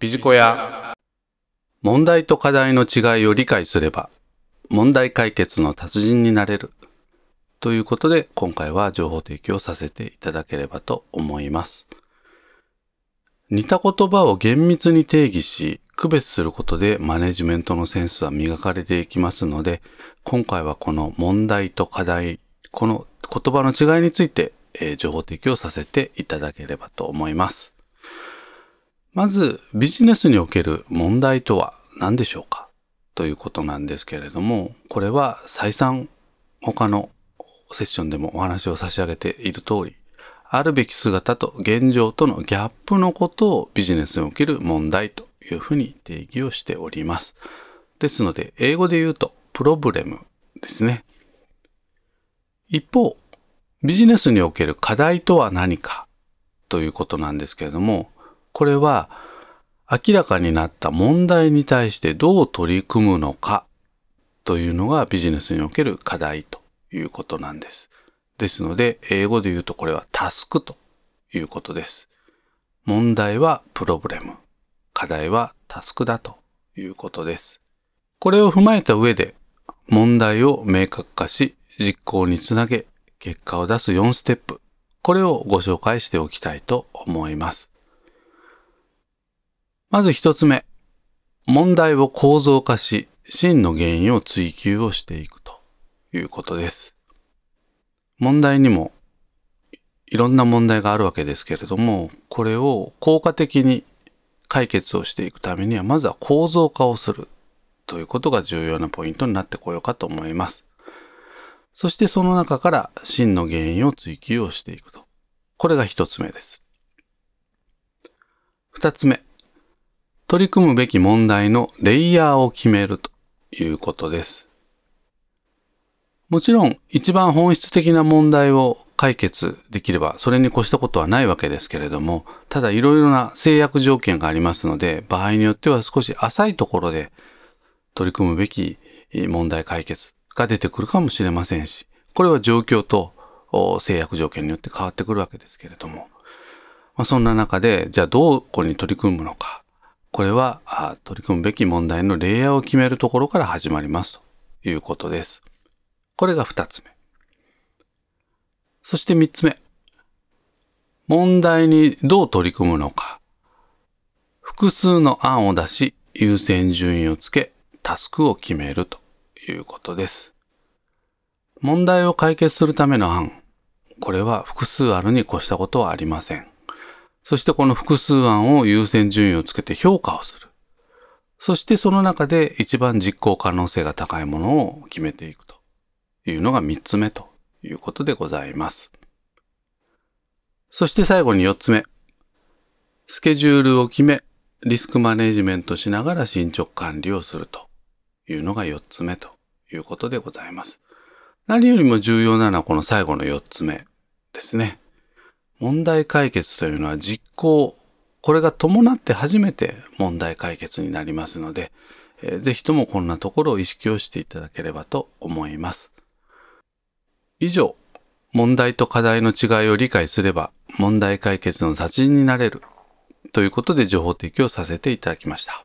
ビジコヤ。問題と課題の違いを理解すれば問題解決の達人になれる。ということで今回は情報提供させていただければと思います。似た言葉を厳密に定義し区別することでマネジメントのセンスは磨かれていきますので今回はこの問題と課題この言葉の違いについて、え、情報提供させていただければと思います。まずビジネスにおける問題とは何でしょうかということなんですけれども、これは再三他のセッションでもお話を差し上げている通り、あるべき姿と現状とのギャップのことをビジネスにおける問題というふうに定義をしております。ですので、英語で言うとプロブレムですね。一方、ビジネスにおける課題とは何かということなんですけれども、これは明らかになった問題に対してどう取り組むのかというのがビジネスにおける課題ということなんです。ですので、英語で言うとこれはタスクということです。問題はプロブレム。課題はタスクだということです。これを踏まえた上で、問題を明確化し、実行につなげ、結果を出す4ステップ。これをご紹介しておきたいと思います。まず一つ目。問題を構造化し、真の原因を追求をしていくということです。問題にもいろんな問題があるわけですけれども、これを効果的に解決をしていくためには、まずは構造化をするということが重要なポイントになってこようかと思います。そしてその中から真の原因を追求をしていくと。これが一つ目です。二つ目。取り組むべき問題のレイヤーを決めるということです。もちろん一番本質的な問題を解決できればそれに越したことはないわけですけれども、ただいろいろな制約条件がありますので、場合によっては少し浅いところで取り組むべき問題解決が出てくるかもしれませんし、これは状況と制約条件によって変わってくるわけですけれども、まあ、そんな中で、じゃあどうこに取り組むのか、これは取り組むべき問題のレイヤーを決めるところから始まりますということです。これが二つ目。そして三つ目。問題にどう取り組むのか。複数の案を出し、優先順位をつけ、タスクを決めるということです。問題を解決するための案。これは複数あるに越したことはありません。そしてこの複数案を優先順位をつけて評価をする。そしてその中で一番実行可能性が高いものを決めていくというのが三つ目ということでございます。そして最後に四つ目。スケジュールを決め、リスクマネジメントしながら進捗管理をするというのが四つ目ということでございます。何よりも重要なのはこの最後の四つ目ですね。問題解決というのは実行、これが伴って初めて問題解決になりますので、えー、ぜひともこんなところを意識をしていただければと思います。以上、問題と課題の違いを理解すれば問題解決の達人になれるということで情報提供させていただきました。